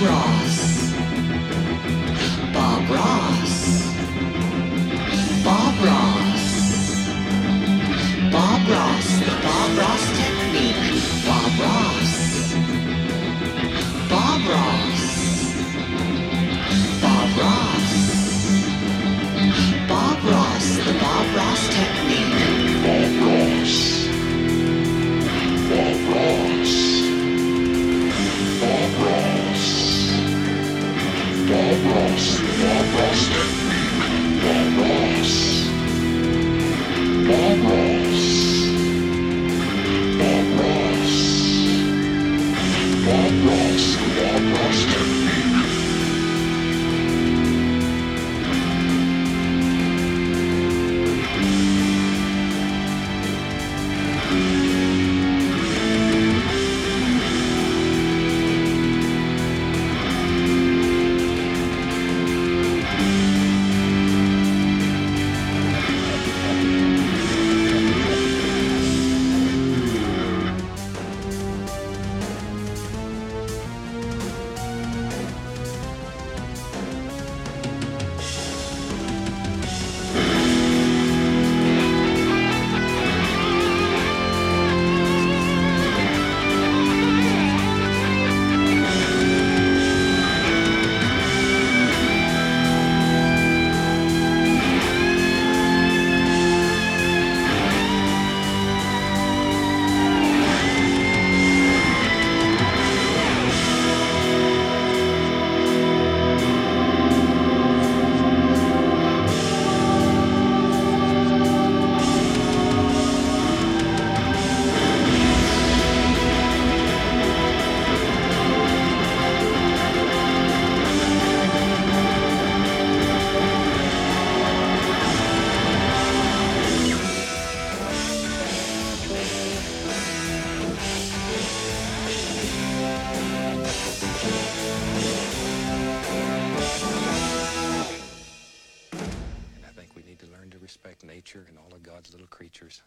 Ross. Bob Ross. Bob Ross. Bob Ross. The Bob Ross technique. Bob Ross. Bob Ross. Bob Ross. Bob Ross technique. I think learn to respect nature and all of God's little creatures.